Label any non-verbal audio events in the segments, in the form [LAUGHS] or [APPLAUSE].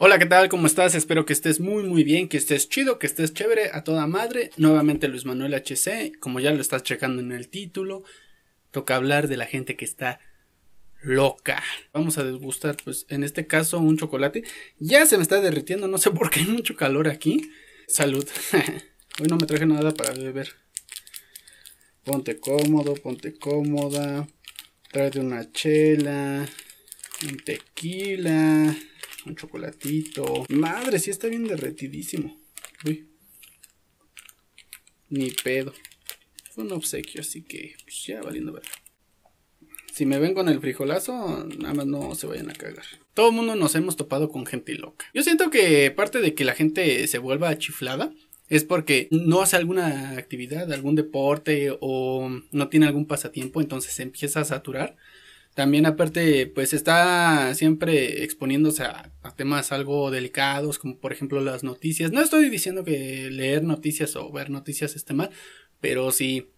Hola, ¿qué tal? ¿Cómo estás? Espero que estés muy muy bien, que estés chido, que estés chévere a toda madre. Nuevamente Luis Manuel HC, como ya lo estás checando en el título, toca hablar de la gente que está loca. Vamos a degustar, pues en este caso, un chocolate. Ya se me está derritiendo, no sé por qué hay [LAUGHS] mucho calor aquí. Salud. [LAUGHS] Hoy no me traje nada para beber. Ponte cómodo, ponte cómoda. Tráete una chela, un tequila un chocolatito. Madre, sí está bien derretidísimo. Uy. Ni pedo. Fue un obsequio, así que pues, ya valiendo ver. Si me ven con el frijolazo, nada más no se vayan a cagar. Todo el mundo nos hemos topado con gente loca. Yo siento que parte de que la gente se vuelva chiflada es porque no hace alguna actividad, algún deporte o no tiene algún pasatiempo, entonces se empieza a saturar también aparte, pues está siempre exponiéndose a, temas algo delicados, como por ejemplo las noticias. No estoy diciendo que leer noticias o ver noticias esté mal, pero si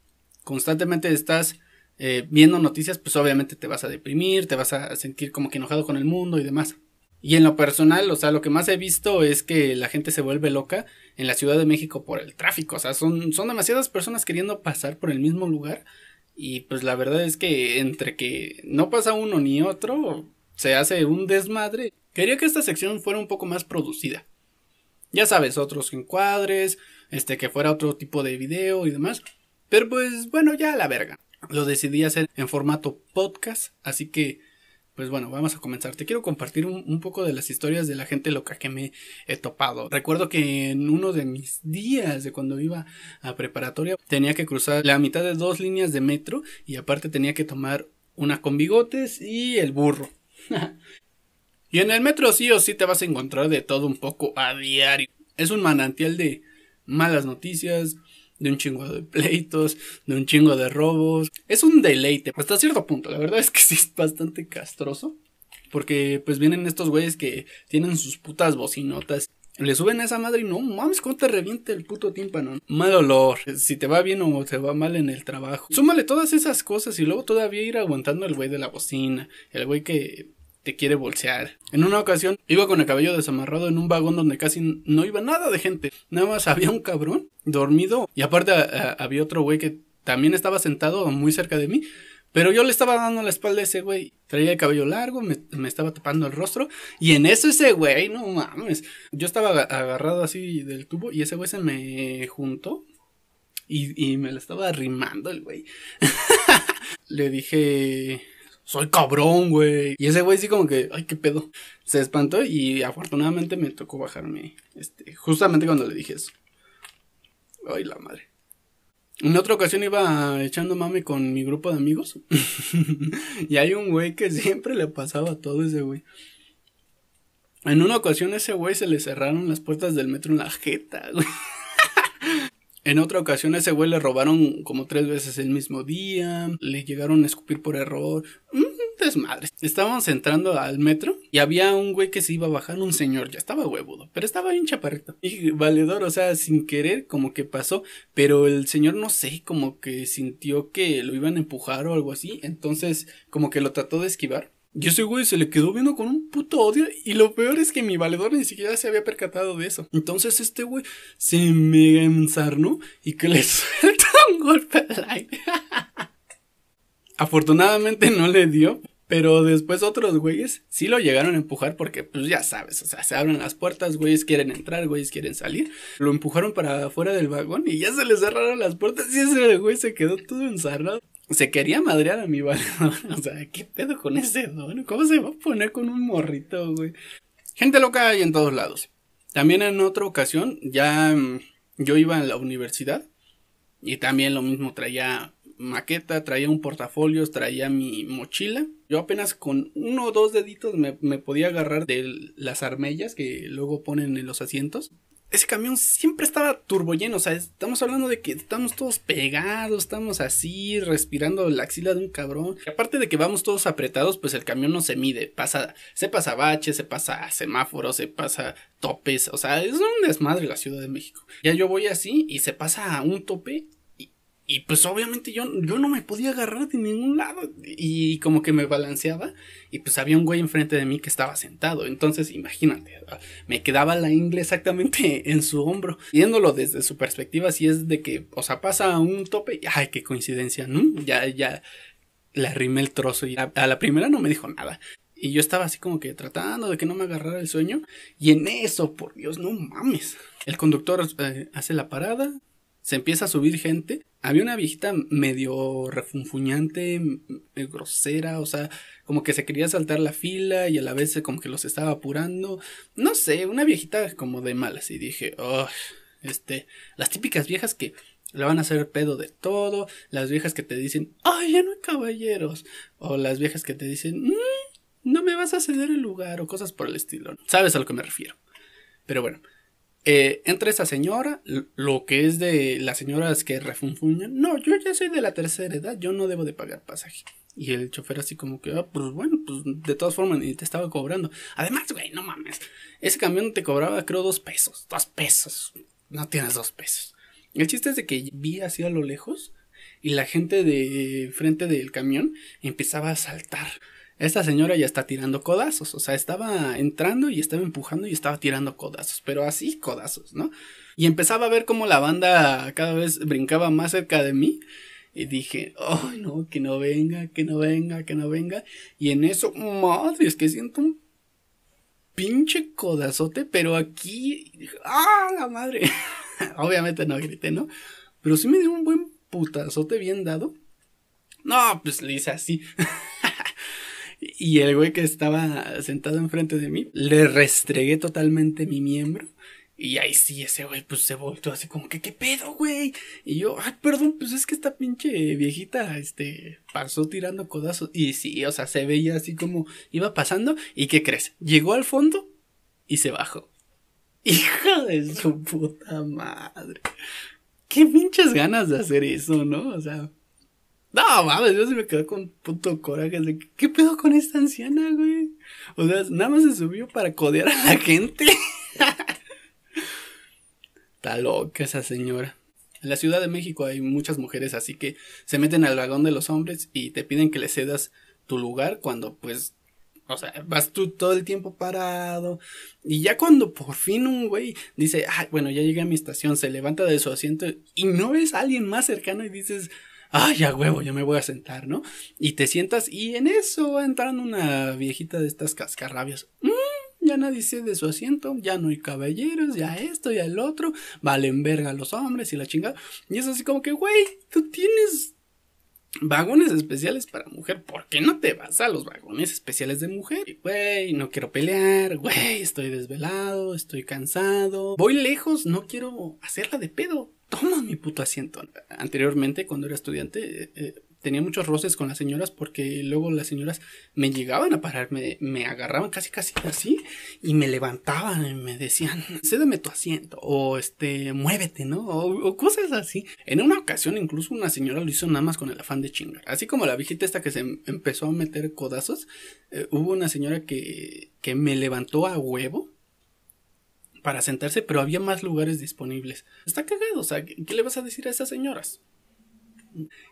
constantemente estás eh, viendo noticias, pues obviamente te vas a deprimir, te vas a sentir como que enojado con el mundo y demás. Y en lo personal, o sea, lo que más he visto es que la gente se vuelve loca en la Ciudad de México por el tráfico. O sea, son, son demasiadas personas queriendo pasar por el mismo lugar y pues la verdad es que entre que no pasa uno ni otro, se hace un desmadre. Quería que esta sección fuera un poco más producida. Ya sabes, otros encuadres, este que fuera otro tipo de video y demás. Pero pues bueno, ya la verga. Lo decidí hacer en formato podcast, así que pues bueno, vamos a comenzar. Te quiero compartir un, poco de las historias de la gente loca que me he topado. Recuerdo que en uno de mis días de cuando iba a preparatoria tenía que cruzar la mitad de dos líneas de metro y aparte tenía que tomar una con bigotes y el burro. [LAUGHS] y en el metro sí o sí te vas a encontrar de todo un poco a diario. Es un manantial de malas noticias, de un chingo de pleitos, de un chingo de robos. Es un deleite, hasta cierto punto. La verdad es que [LAUGHS] sí es bastante castroso. Porque pues vienen estos güeyes que tienen sus putas bocinotas. Le suben a esa madre y no mames, cómo te reviente el puto tímpano. Mal olor, si te va bien o te va mal en el trabajo. Súmale todas esas cosas y luego todavía ir aguantando el güey de la bocina. El güey que te quiere bolsear. En una ocasión iba con el cabello desamarrado en un vagón donde casi no iba nada de gente. Nada más había un cabrón dormido y aparte había otro güey que también estaba sentado muy cerca de mí. Pero yo le estaba dando la espalda a ese güey. Traía el cabello largo, me, estaba tapando el rostro. Y en eso ese güey, no mames. Yo estaba agarrado así del tubo y ese güey se me juntó. Y, me lo estaba arrimando el güey. [LAUGHS] le dije, soy cabrón, güey. Y ese güey sí como que, ay, qué pedo. Se espantó y afortunadamente me tocó bajarme, este, justamente cuando le dije eso. Ay, la madre. En otra ocasión iba echando mame con mi grupo de amigos. [LAUGHS] y hay un güey que siempre le pasaba todo ese güey. En una ocasión ese güey se le cerraron las puertas del metro en la jeta, güey. En otra ocasión a ese güey le robaron como tres veces el mismo día, le llegaron a escupir por error. Mm, desmadre. Estábamos entrando al metro y había un güey que se iba a bajar, un señor, ya estaba huevudo, pero estaba bien chaparrito. Y valedor, o sea, sin querer, como que pasó, pero el señor no sé, como que sintió que lo iban a empujar o algo así, entonces como que lo trató de esquivar y ese güey se le quedó viendo con un puto odio. Y lo peor es que mi valedor ni siquiera se había percatado de eso. Entonces este güey se mega ensarnó y que le [LAUGHS] suelta un golpe al aire. [LAUGHS] Afortunadamente no le dio. Pero después otros güeyes sí lo llegaron a empujar porque, pues ya sabes, o sea, se abren las puertas, güeyes quieren entrar, güeyes quieren salir. Lo empujaron para afuera del vagón y ya se les cerraron las puertas y ese güey se quedó todo ensarrado se quería madrear a mi valedor. [LAUGHS] O sea, ¿qué pedo con ese don? ¿Cómo se va a poner con un morrito, güey? Gente loca hay en todos lados. También en otra ocasión, ya mm, yo iba a la universidad y también lo mismo traía maqueta, traía un portafolio, traía mi mochila. Yo apenas con uno o dos deditos me, me podía agarrar de las armellas que luego ponen en los asientos ese camión siempre estaba turbo lleno. O sea, estamos hablando de que estamos todos pegados, estamos así, respirando la axila de un cabrón. Y aparte de que vamos todos apretados, pues el camión no se mide. Pasa, se pasa baches, se pasa semáforos, se pasa topes. O sea, es un desmadre la Ciudad de México. Ya yo voy así y se pasa a un tope Y pues obviamente yo, yo no me podía agarrar de ningún lado. Y como que me balanceaba. Y pues había un güey enfrente de mí que estaba sentado. Entonces imagínate, me quedaba la ingle exactamente [LAUGHS] en su hombro. Viéndolo desde su perspectiva, si es de que, o sea, pasa un tope. Ay, qué coincidencia, ¿no? Ya, ya le arrimé el trozo. Y a, la primera no me dijo nada. Y yo estaba así como que tratando de que no me agarrara el sueño. Y en eso, por Dios, no mames. El conductor eh, hace la parada, se empieza a subir gente. Había una viejita medio refunfuñante, grosera, o sea, como que se quería saltar la fila y a la vez como que los estaba apurando. No sé, una viejita como de malas. Y dije, oh, este, las típicas viejas que le van a hacer pedo de todo, las viejas que te dicen, ay, ya no hay caballeros, o las viejas que te dicen, mm, no me vas a ceder el lugar, o cosas por el estilo. ¿Sabes a lo que me refiero? Pero bueno, eh, entra esa señora, lo que es de las señoras que refunfuñan. No, yo ya soy de la tercera edad, yo no debo de pagar pasaje. Y el chofer así como que, ah, pues bueno, pues de todas formas ni te estaba cobrando. Además, güey, no mames. Ese camión te cobraba creo dos pesos. Dos pesos. No tienes dos pesos. El chiste es de que vi así a lo lejos y la gente de frente del camión empezaba a saltar. Esta señora ya está tirando codazos, o sea, estaba entrando y estaba empujando y estaba tirando codazos, pero así codazos, ¿no? Y empezaba a ver cómo la banda cada vez brincaba más cerca de mí. Y dije, oh no, que no venga, que no venga, que no venga. Y en eso, madre, es que siento un pinche codazote, pero aquí, ah, la madre. [LAUGHS] Obviamente no grité, ¿no? Pero sí me dio un buen putazote bien dado. No, pues le hice así. [LAUGHS] Y el güey que estaba sentado enfrente de mí, le restregué totalmente mi miembro. Y ahí sí, ese güey, pues se volvió así como que, ¿qué pedo, güey? Y yo, ay, perdón, pues es que esta pinche viejita, este, pasó tirando codazos. Y sí, o sea, se veía así como iba pasando. ¿Y qué crees? Llegó al fondo y se bajó. [LAUGHS] Hija de su puta madre. Qué pinches ganas de hacer eso, ¿no? O sea, no, mames, yo se me quedé con puto coraje de ¿qué pedo con esta anciana, güey? O sea, nada más se subió para codear a la gente. [LAUGHS] Está loca esa señora. En la Ciudad de México hay muchas mujeres así que se meten al vagón de los hombres y te piden que le cedas tu lugar cuando pues o sea, vas tú todo el tiempo parado. Y ya cuando por fin un güey dice, ah, bueno, ya llegué a mi estación, se levanta de su asiento y no ves a alguien más cercano y dices, ah, ya huevo, ya me voy a sentar, ¿no? Y te sientas y en eso va entrando una viejita de estas cascarrabias. Mm, ya nadie se de su asiento, ya no hay caballeros, ya esto, ya el otro, valen verga los hombres y la chingada. Y es así como que, güey, tú tienes vagones especiales para mujer, ¿por qué no te vas a los vagones especiales de mujer? Güey, no quiero pelear, güey, estoy desvelado, estoy cansado, voy lejos, no quiero hacerla de pedo toma mi puto asiento. Anteriormente, cuando era estudiante, eh, eh, tenía muchos roces con las señoras porque luego las señoras me llegaban a parar, me, me agarraban casi casi así y me levantaban y me decían, cédeme tu asiento o este, muévete, ¿no? O, cosas así. En una ocasión incluso una señora lo hizo nada más con el afán de chingar. Así como la viejita esta que se em, empezó a meter codazos, eh, hubo una señora que, que me levantó a huevo para sentarse, pero había más lugares disponibles. Está cagado, o sea, ¿qué le vas a decir a esas señoras?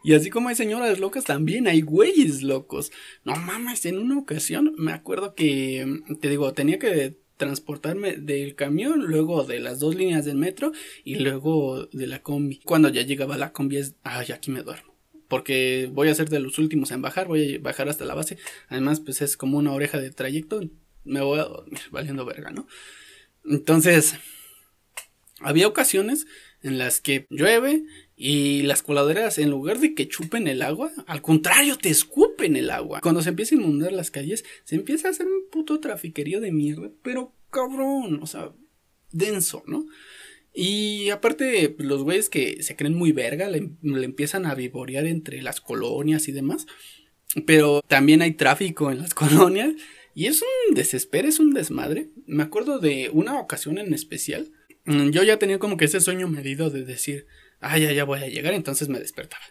Y así como hay señoras locas, también hay güeyes locos. No mames, en una ocasión me acuerdo que, te digo, tenía que transportarme del camión, luego de las dos líneas del metro y luego de la combi. Cuando ya llegaba la combi es, ay, aquí me duermo. Porque voy a ser de los últimos en bajar, voy a bajar hasta la base. Además, pues es como una oreja de trayecto, me voy a dormir, [LAUGHS] valiendo verga, ¿no? Entonces, había ocasiones en las que llueve y las coladeras, en lugar de que chupen el agua, al contrario, te escupen el agua. Cuando se empieza a inundar las calles, se empieza a hacer un puto trafiquerío de mierda, pero cabrón, o sea, denso, ¿no? Y aparte, los güeyes que se creen muy verga le, le, empiezan a vivorear entre las colonias y demás. Pero también hay tráfico en las [LAUGHS] colonias y es un desespero, es un desmadre. Me acuerdo de una ocasión en especial. Mm, yo ya tenía como que ese sueño medido de decir, ah, ya, ya voy a llegar, entonces me despertaba.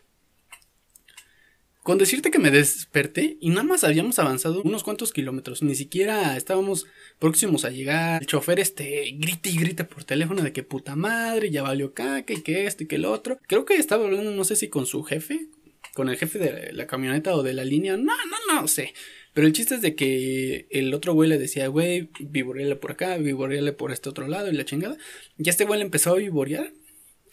Con decirte que me desperté y nada más habíamos avanzado unos cuantos kilómetros, ni siquiera estábamos próximos a llegar. El chofer este grita y grita por teléfono de que puta madre, ya valió caca y que esto y que el otro. Creo que estaba hablando, no sé si con su jefe, con el jefe de la camioneta o de la línea, no, no, no sé. Pero el chiste es de que el otro güey le decía, güey, vivoreale por acá, vivoreale por este otro lado y la chingada. Y este güey le empezó a vivorear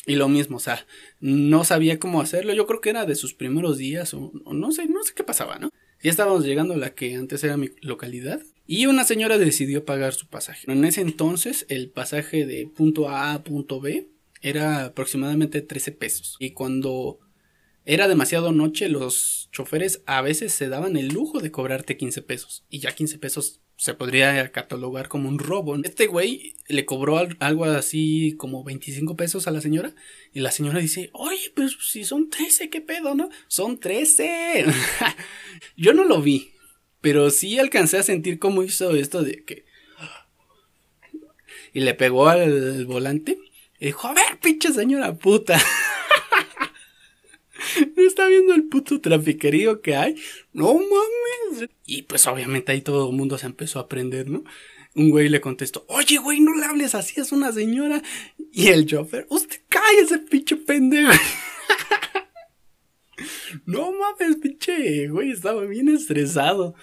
y lo mismo, o sea, no sabía cómo hacerlo. Yo creo que era de sus primeros días o, no sé, no sé qué pasaba, ¿no? Ya estábamos llegando a la que antes era mi localidad y una señora decidió pagar su pasaje. En ese entonces el pasaje de punto A a punto B era aproximadamente 13 pesos. Y cuando era demasiado noche, los choferes a veces se daban el lujo de cobrarte 15 pesos. Y ya 15 pesos se podría catalogar como un robo. Este güey le cobró algo así como 25 pesos a la señora y la señora dice, oye, pues si son 13, ¿qué pedo, no? Son 13. [LAUGHS] Yo no lo vi, pero sí alcancé a sentir cómo hizo esto de que... [GASPS] Y le pegó al volante y dijo, a ver, pinche señora puta. [LAUGHS] ¿No [LAUGHS] está viendo el puto trafiquerío que hay? No mames. Y pues obviamente ahí todo el mundo se empezó a aprender, ¿no? Un güey le contestó, oye güey, no le hables así, es una señora. Y el chofer, usted ese pinche pendejo. [LAUGHS] no mames, pinche güey, estaba bien estresado.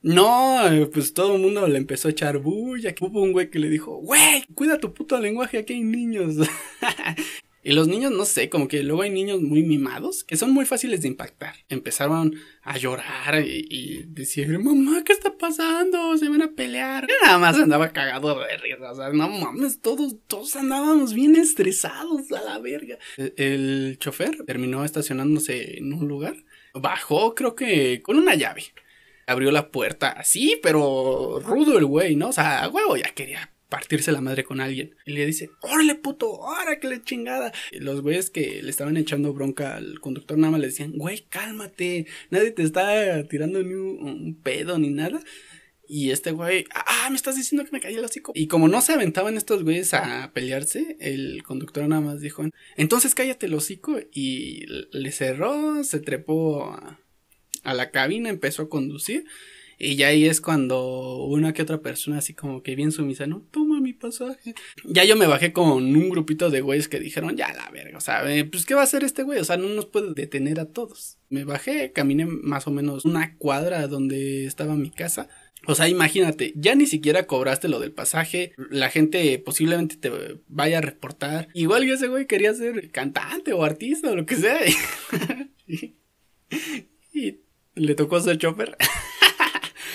No, pues todo el mundo le empezó a echar bulla. Hubo un güey que le dijo, güey, cuida tu puto lenguaje, aquí hay niños. [LAUGHS] Y los niños, no sé, como que luego hay niños muy mimados que son muy fáciles de impactar. Empezaron a llorar y, decir, mamá, ¿qué está pasando? Se van a pelear. Yo nada más andaba cagado de risa. O sea, no mames, todos, todos andábamos bien estresados a la verga. El, el chofer terminó estacionándose en un lugar. Bajó, creo que con una llave. Abrió la puerta así, pero rudo el güey, ¿no? O sea, huevo ya quería partirse la madre con alguien. Y le dice, órale puto, ahora que le chingada. Y los güeyes que le estaban echando bronca al conductor nada más le decían, güey, cálmate, nadie te está tirando ni un, pedo ni nada. Y este güey, ah, me estás diciendo que me caí el hocico. Y como no se aventaban estos güeyes a pelearse, el conductor nada más dijo, entonces cállate el hocico. Y le cerró, se trepó a, a la cabina, empezó a conducir. Y ya ahí es cuando una que otra persona así como que bien sumisa, ¿no? Toma mi pasaje. Ya yo me bajé con un grupito de güeyes que dijeron, ya la verga, o sea, eh, pues ¿qué va a hacer este güey? O sea, no nos puede detener a todos. Me bajé, caminé más o menos una cuadra donde estaba mi casa. O sea, imagínate, ya ni siquiera cobraste lo del pasaje, la gente posiblemente te vaya a reportar. Igual que ese güey quería ser cantante o artista o lo que sea. [LAUGHS] y, le tocó ser chofer. [LAUGHS]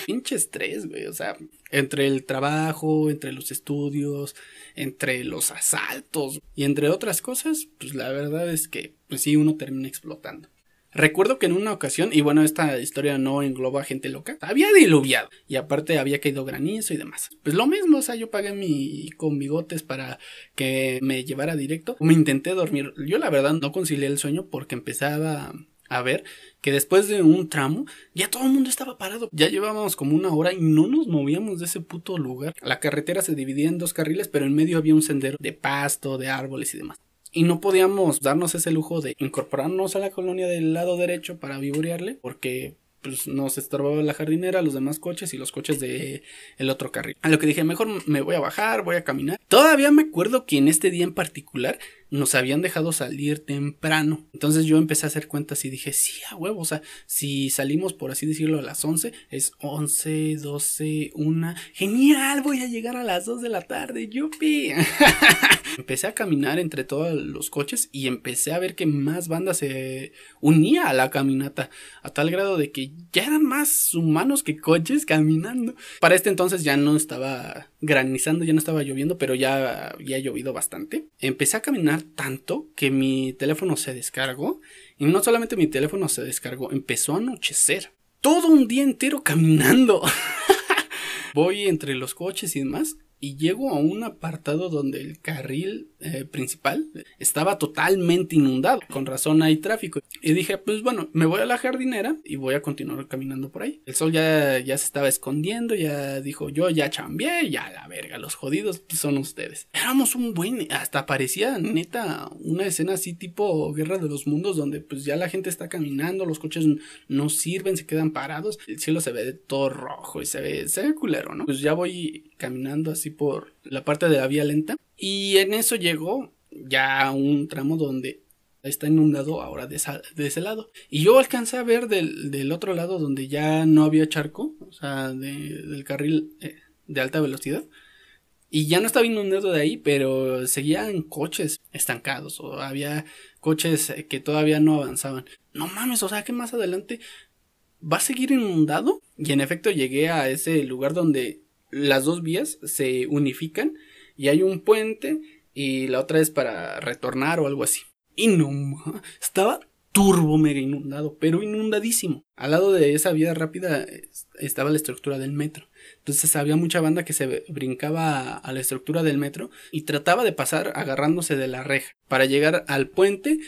pinche estrés, güey. O sea, entre el trabajo, entre los estudios, entre los asaltos y entre otras cosas, pues la verdad es que, pues sí, uno termina explotando. Recuerdo que en una ocasión, y bueno, esta historia no engloba a gente loca, había diluviado y aparte había caído granizo y demás. Pues lo mismo, o sea, yo pagué mi con bigotes para que me llevara directo. Me intenté dormir. Yo la verdad no concilié el sueño porque empezaba a ver que después de un tramo ya todo el mundo estaba parado. Ya llevábamos como una hora y no nos movíamos de ese puto lugar. La carretera se dividía en dos carriles, pero en medio había un sendero de pasto, de árboles y demás. Y no podíamos darnos ese lujo de incorporarnos a la colonia del lado derecho para vivorearle, porque pues nos estorbaba la jardinera, los demás coches y los coches de el otro carril. A lo que dije, mejor me voy a bajar, voy a caminar. Todavía me acuerdo que en este día en particular nos habían dejado salir temprano. Entonces yo empecé a hacer cuentas y dije, sí, a huevo, o sea, si salimos por así decirlo a las 11, es 11, 12, 1. Genial, voy a llegar a las 2 de la tarde, yupi. [LAUGHS] empecé a caminar entre todos los coches y empecé a ver que más banda se unía a la caminata, a tal grado de que ya eran más humanos que coches caminando. Para este entonces ya no estaba granizando, ya no estaba lloviendo, pero ya había llovido bastante. Empecé a caminar tanto que mi teléfono se descargó. Y no solamente mi teléfono se descargó, empezó a anochecer. Todo un día entero caminando. [LAUGHS] Voy entre los coches y demás. y llego a un apartado donde el carril eh, principal estaba totalmente inundado. Con razón hay tráfico. Y dije, pues bueno, me voy a la jardinera y voy a continuar caminando por ahí. El sol ya, ya se estaba escondiendo, ya dijo, yo ya chambié, ya la verga, los jodidos son ustedes. Éramos un buen, hasta parecía neta una escena así tipo Guerra de los Mundos, donde pues ya la gente está caminando, los coches no sirven, se quedan parados, el cielo se ve todo rojo y se ve, se ve culero, ¿no? Pues ya voy caminando así por la parte de la vía lenta. Y en eso llegó ya un tramo donde está inundado ahora de, ese lado. Y yo alcancé a ver del, otro lado donde ya no había charco, o sea, del carril eh, de alta velocidad. Y ya no estaba inundado de ahí, pero seguían coches estancados o había coches eh, que todavía no avanzaban. No mames, o sea que más adelante va a seguir inundado. Y en efecto llegué a ese lugar donde las dos vías se unifican y hay un puente y la otra es para retornar o algo así. Y no, estaba turbo mega inundado, pero inundadísimo. Al lado de esa vía rápida estaba la estructura del metro. Entonces había mucha banda que se brincaba a la estructura del metro y trataba de pasar agarrándose de la reja para llegar al puente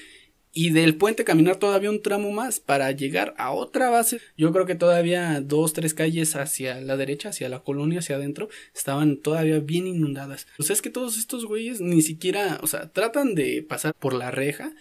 y del puente caminar todavía un tramo más para llegar a otra base. Yo creo que todavía dos, tres calles hacia la derecha, hacia la colonia, hacia adentro, estaban todavía bien inundadas. O sea, es que todos estos güeyes ni siquiera, o sea, tratan de pasar por la reja,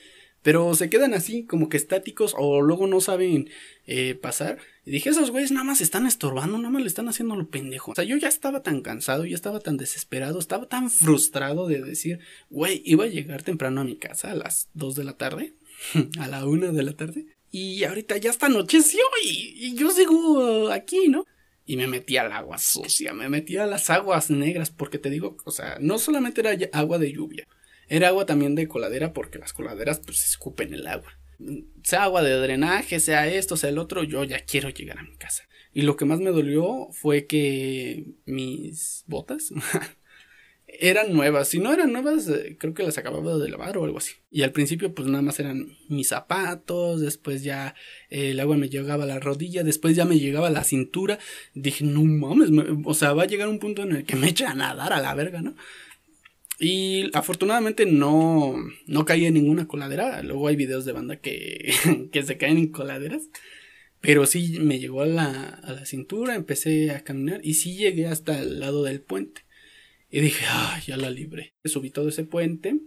pero se quedan así como que estáticos o luego no saben eh, pasar. Y dije, esos güeyes nada más están estorbando, nada más le están haciendo lo pendejo. O sea, yo ya estaba tan cansado, ya estaba tan desesperado, estaba tan frustrado de decir, güey, iba a llegar temprano a mi casa a las 2 de la tarde [LAUGHS] a la una de la tarde. Y ahorita ya está anocheció y, y yo sigo aquí, ¿no? Y me metí al agua sucia, me metí a las aguas negras, porque te digo, o sea, no solamente era agua de lluvia, era agua también de coladera, porque las coladeras pues escupen el agua. Sea agua de drenaje, sea esto, sea el otro, yo ya quiero llegar a mi casa. Y lo que más me dolió fue que mis botas [LAUGHS] eran nuevas. Si no eran nuevas, eh, creo que las acababa de lavar o algo así. Y al principio, pues nada más eran mis zapatos. Después ya eh, el agua me llegaba a la rodilla. Después ya me llegaba a la cintura. Dije, no mames, o sea, va a llegar un punto en el que me [LAUGHS] echa a nadar a la verga, ¿no? Y afortunadamente no, no caí en ninguna coladera. Luego hay videos de banda que, [LAUGHS] que se caen en coladeras. Pero sí me llegó a la, a la cintura, empecé a caminar y sí llegué hasta el lado del puente. Y dije, ah, ya la libré. Subí todo ese puente,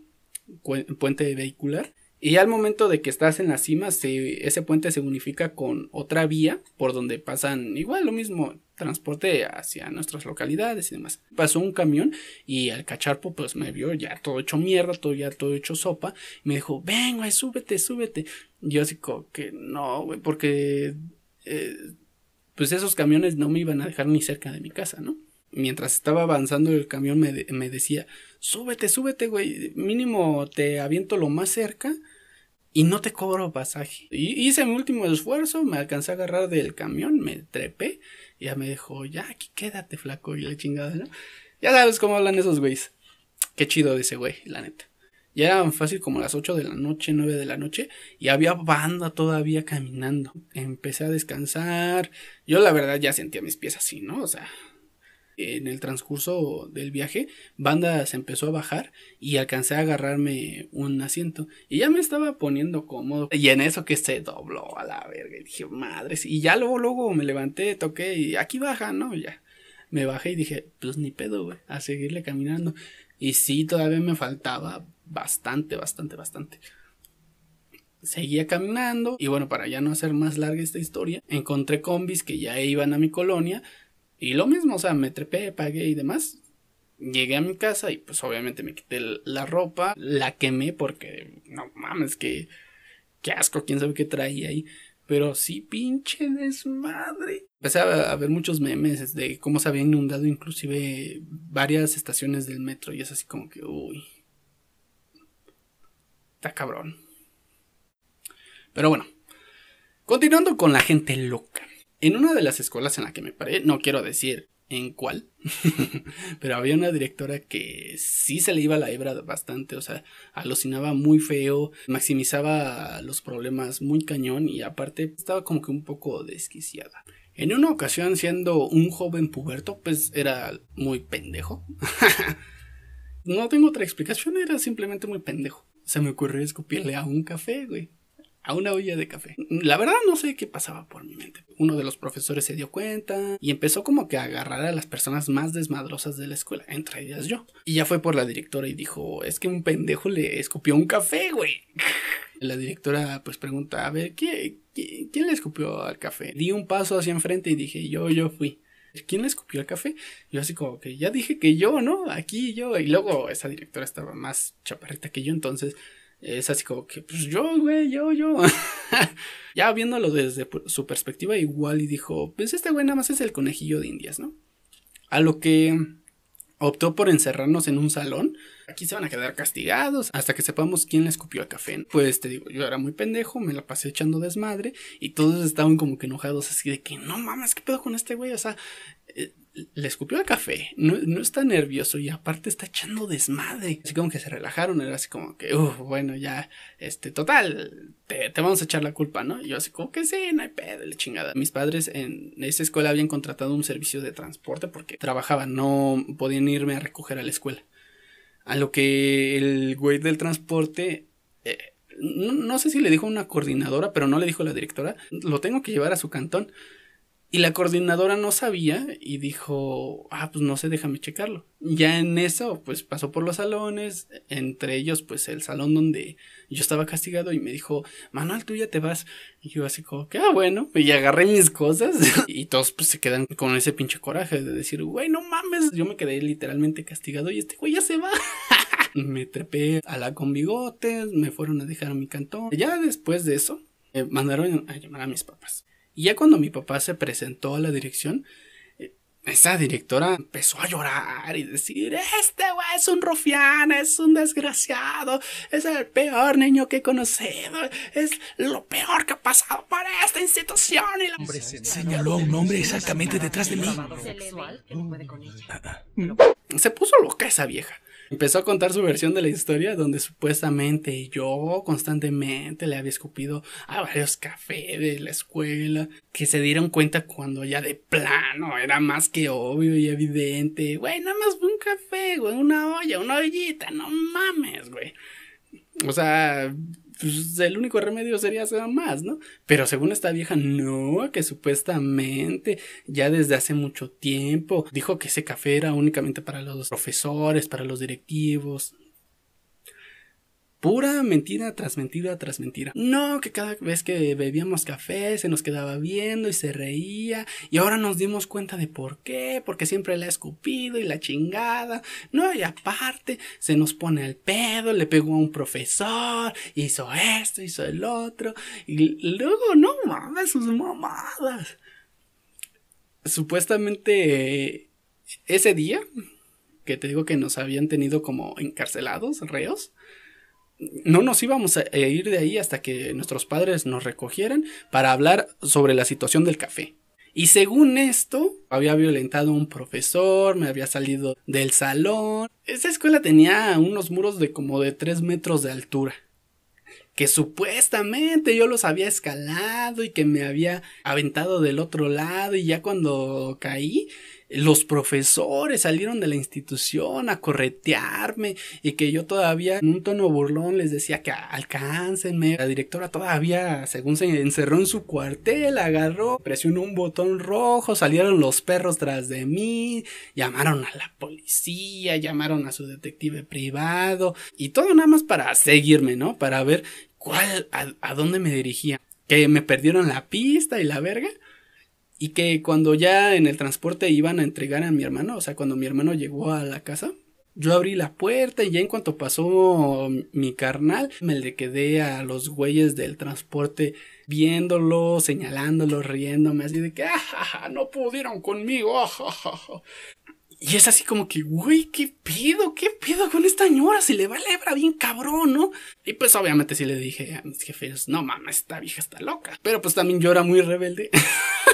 puente vehicular. Y al momento de que estás en la cima, ese puente se unifica con otra vía por donde pasan igual lo mismo transporte hacia nuestras localidades y demás. Pasó un camión y al cacharpo pues me vio ya todo hecho mierda, todo ya todo hecho sopa. Y me dijo, ven güey, súbete, súbete. Yo así como que no, güey, porque eh, pues esos camiones no me iban a dejar ni cerca de mi casa, ¿no? Mientras estaba avanzando el camión me, me decía, súbete, súbete, güey, mínimo te aviento lo más cerca y no te cobro pasaje. Y hice mi último esfuerzo, me alcancé a agarrar del camión, me trepé, y ya me dijo, ya aquí quédate, flaco, y la chingada, ¿no? Ya sabes cómo hablan esos güeyes. Qué chido de ese güey, la neta. Ya eran fácil como las 8 de la noche, 9 de la noche, y había banda todavía caminando. Empecé a descansar. Yo la verdad ya sentía mis pies así, ¿no? O sea, en el transcurso del viaje, banda se empezó a bajar y alcancé a agarrarme un asiento. Y ya me estaba poniendo cómodo. Y en eso que se dobló a la verga. Y dije, madres. Y ya luego, luego me levanté, toqué y aquí baja, ¿no? ya. Me bajé y dije, pues ni pedo, güey. A seguirle caminando. Y sí, todavía me faltaba bastante, bastante, bastante seguía caminando y bueno, para ya no hacer más larga esta historia, encontré combis que ya iban a mi colonia y lo mismo, o sea, me trepé, pagué y demás. Llegué a mi casa y pues obviamente me quité la ropa, la quemé porque no mames, que qué asco, quién sabe qué traía ahí. Pero sí, pinche desmadre. Empecé a, ver muchos memes de cómo se había inundado inclusive varias estaciones del metro y es así como que, uy. Está cabrón. Pero bueno, continuando con la gente loca. En una de las escuelas en la que me paré, no quiero decir en cuál, [LAUGHS] pero había una directora que sí se le iba la hebra bastante, o sea, alucinaba muy feo, maximizaba los problemas muy cañón y aparte estaba como que un poco desquiciada. En una ocasión, siendo un joven puberto, pues era muy pendejo. [LAUGHS] no tengo otra explicación, era simplemente muy pendejo. Se me ocurrió escupirle a un café, güey a una olla de café. La verdad no sé qué pasaba por mi mente. Uno de los profesores se dio cuenta y empezó como que a agarrar a las personas más desmadrosas de la escuela, entre ellas yo. Y ya fue por la directora y dijo, es que un pendejo le escupió un café, güey. [LAUGHS] La directora pues pregunta, a ver, ¿quién, le escupió al café? Di un paso hacia enfrente y dije, yo, yo fui. ¿Quién le escupió el café? Yo así como que ya dije que yo, ¿no? Aquí yo. Y luego esa directora estaba más chaparrita que yo, entonces es así como que, pues yo, güey, yo, yo. [LAUGHS] ya viéndolo desde su perspectiva, igual y dijo, pues este güey nada más es el conejillo de indias, ¿no? A lo que optó por encerrarnos en un salón. Aquí se van a quedar castigados hasta que sepamos quién le escupió el café. Pues te digo, yo era muy pendejo, me la pasé echando desmadre y todos estaban como que enojados así de que no mames, ¿qué pedo con este güey? O sea, eh, le escupió el café, no, está nervioso y aparte está echando desmadre. Así como que se relajaron, era así como que, uff, bueno, ya, este, total, te, vamos a echar la culpa, ¿no? Y yo así como que sí, no hay pedo, la chingada. Mis padres en esa escuela habían contratado un servicio de transporte porque trabajaban, no podían irme a recoger a la escuela. A lo que el güey del transporte... Eh, no, no, sé si le dijo una coordinadora, pero no le dijo la directora, lo tengo que llevar a su cantón. Y la coordinadora no sabía y dijo, ah, pues no sé, déjame checarlo. Ya en eso, pues pasó por los salones, entre ellos, pues el salón donde yo estaba castigado y me dijo, Manuel, tú ya te vas. Y yo así como que, ah, bueno, y agarré mis cosas [LAUGHS] y todos pues se quedan con ese pinche coraje de decir, güey, no mames, yo me quedé literalmente castigado y este güey ya se va. [LAUGHS] me trepé a la con bigotes, me fueron a dejar a mi cantón. Ya después de eso, me mandaron a llamar a mis papás. Y ya cuando mi papá se presentó a la dirección, eh, esa directora empezó a llorar y decir, este güey es un rufián, es un desgraciado, es el peor niño que he conocido, es lo peor que ha pasado por esta institución. Y la... Hombre, señaló a un hombre exactamente detrás de mí. Se puso loca esa vieja. Empezó a contar su versión de la historia donde supuestamente yo constantemente le había escupido a varios cafés de la escuela que se dieron cuenta cuando ya de plano era más que obvio y evidente. Güey, nada más un café, güey, una olla, una ollita, no mames, güey. O sea, pues el único remedio sería hacer más, ¿no? Pero según esta vieja, no, que supuestamente ya desde hace mucho tiempo dijo que ese café era únicamente para los profesores, para los directivos. Pura mentira tras mentira tras mentira. No, que cada vez que bebíamos café se nos quedaba viendo y se reía. Y ahora nos dimos cuenta de por qué. Porque siempre le ha escupido y la chingada. No, y aparte se nos pone al pedo, le pegó a un profesor, hizo esto, hizo el otro. Y luego, no mames, sus mamadas. Supuestamente ese día, que te digo que nos habían tenido como encarcelados, reos no nos íbamos a ir de ahí hasta que nuestros padres nos recogieran para hablar sobre la situación del café. Y según esto, había violentado a un profesor, me había salido del salón. Esa escuela tenía unos muros de como de 3 metros de altura. Que supuestamente yo los había escalado y que me había aventado del otro lado y ya cuando caí los profesores salieron de la institución a corretearme y que yo todavía en un tono burlón les decía que alcáncenme. La directora todavía, según se encerró en su cuartel, agarró, presionó un botón rojo, salieron los perros tras de mí, llamaron a la policía, llamaron a su detective privado y todo nada más para seguirme, ¿no? Para ver cuál, a, a dónde me dirigía. Que me perdieron la pista y la verga. Y que cuando ya en el transporte iban a entregar a mi hermano, o sea, cuando mi hermano llegó a la casa, yo abrí la puerta y ya en cuanto pasó mi carnal, me le quedé a los güeyes del transporte viéndolo, señalándolo, riéndome, así de que, ah, no pudieron conmigo, ah, Y es así como que, güey, ¿qué pido? ¿Qué pido con esta señora? Si le va la hebra bien cabrón, ¿no? Y pues obviamente sí le dije a mis jefes, no mames, esta vieja está loca. Pero pues también yo era muy rebelde. [LAUGHS]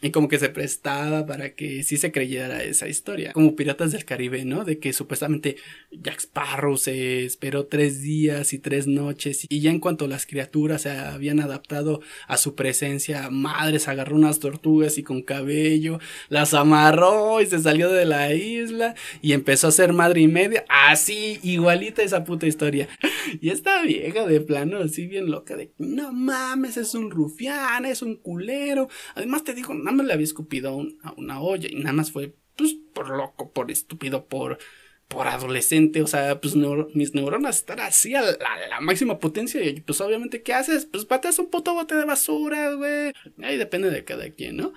Y como que se prestaba para que sí se creyera esa historia. Como Piratas del Caribe, ¿no? De que supuestamente Jack Sparrow se esperó tres días y tres noches. Y ya en cuanto las criaturas se habían adaptado a su presencia, madres agarró unas tortugas y con cabello las amarró y se salió de la isla y empezó a ser madre y media. Así, igualita esa puta historia. [LAUGHS] Y esta vieja de plano, así bien loca, de no mames, es un rufián, es un culero. Además te digo, nada más le había escupido a, una olla y nada más fue, pues, por loco, por estúpido, por, adolescente, o sea, pues mis neuronas están así a la, máxima potencia y pues obviamente, ¿qué haces? Pues pateas un puto bote de basura, güey. Ahí depende de cada quien, ¿no?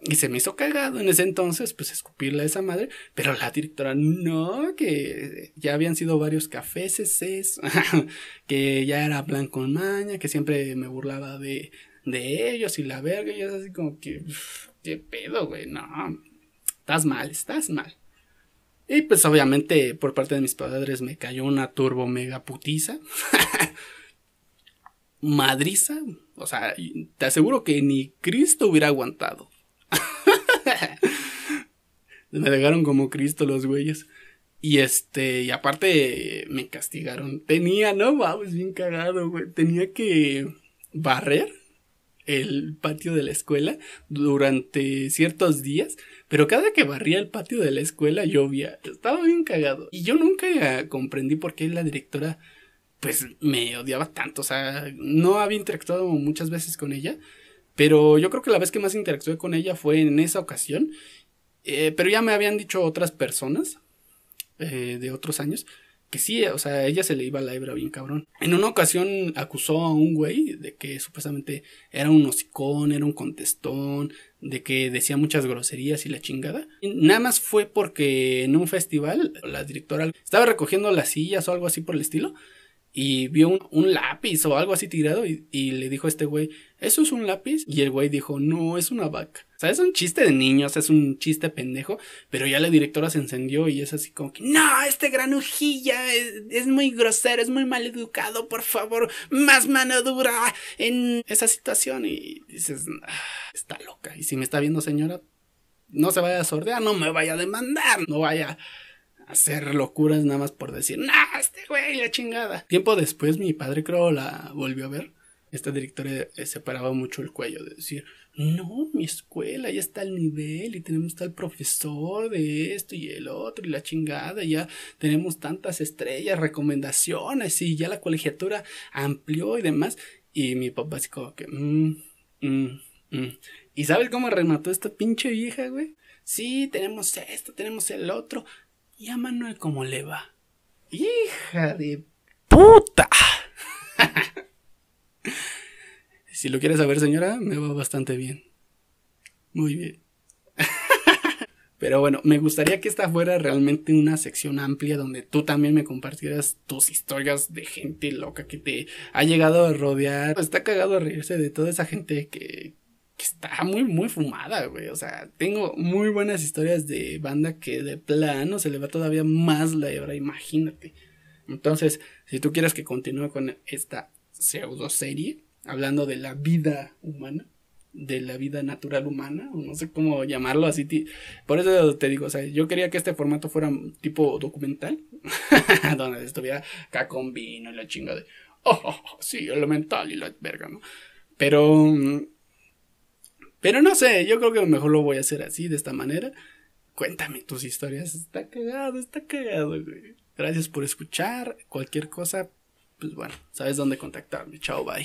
Y se me hizo cagado en ese entonces, pues escupirle a esa madre. Pero la directora, no, que ya habían sido varios cafés, [LAUGHS] que ya era blanco en maña, que siempre me burlaba de, de ellos y la verga. Y es así como que, qué pedo, güey, no. Estás mal, estás mal. Y pues obviamente por parte de mis padres me cayó una turbo mega putiza. [LAUGHS] Madriza. O sea, te aseguro que ni Cristo hubiera aguantado. [LAUGHS] me dejaron como Cristo los güeyes. Y este, y aparte me castigaron. Tenía, no vamos, bien cagado, güey. Tenía que barrer el patio de la escuela durante ciertos días, pero cada que barría el patio de la escuela llovía. Estaba bien cagado. Y yo nunca comprendí por qué la directora pues me odiaba tanto, o sea, no había interactuado muchas veces con ella, pero yo creo que la vez que más interactué con ella fue en esa ocasión. Eh, pero ya me habían dicho otras personas eh, de otros años que sí, o sea, ella se le iba la hebra bien cabrón. En una ocasión acusó a un güey de que supuestamente era un hocicón, era un contestón, de que decía muchas groserías y la chingada. nada más fue porque en un festival la directora estaba recogiendo las sillas o algo así por el estilo y vio un, lápiz o algo así tirado y, y, le dijo a este güey, ¿eso es un lápiz? Y el güey dijo, no, es una vaca. O sea, es un chiste de niños, es un chiste pendejo, pero ya la directora se encendió y es así como que, no, este granujilla es, es muy grosero, es muy mal educado, por favor, más mano dura en esa situación. Y dices, ah, está loca. Y si me está viendo señora, no se vaya a sordear, no me vaya a demandar, no vaya hacer locuras nada más por decir, nah, este güey, la chingada. Tiempo después mi padre creo la volvió a ver. Esta directora separaba mucho el cuello de decir, no, mi escuela ya está al nivel y tenemos tal profesor de esto y el otro y la chingada, ya tenemos tantas estrellas, recomendaciones y ya la colegiatura amplió y demás. Y mi papá así como que, mmm, mmm, mmm. ¿Y sabes cómo remató esta pinche vieja, güey? Sí, tenemos esto, tenemos el otro. ¿Y a Manuel cómo le va? Hija de puta. [LAUGHS] si lo quieres saber, señora, me va bastante bien. Muy bien. [LAUGHS] Pero bueno, me gustaría que esta fuera realmente una sección amplia donde tú también me compartieras tus historias de gente loca que te ha llegado a rodear. Está cagado a reírse de toda esa gente que, que está muy, muy fumada, güey. O sea, tengo muy buenas historias de banda que de plano se le va todavía más la hebra, imagínate. Entonces, si tú quieres que continúe con esta pseudo serie, hablando de la vida humana, de la vida natural humana, o no sé cómo llamarlo así. Por eso te digo, o sea, yo quería que este formato fuera tipo documental, [LAUGHS] donde estuviera acá con vino y la chinga de, oh, oh, oh, sí, elemental y la verga, ¿no? Pero mm, pero no sé, yo creo que mejor lo voy a hacer así, de esta manera. Cuéntame tus historias. Está cagado, está cagado, güey. Gracias por escuchar. Cualquier cosa, pues bueno, sabes dónde contactarme. Chao, bye.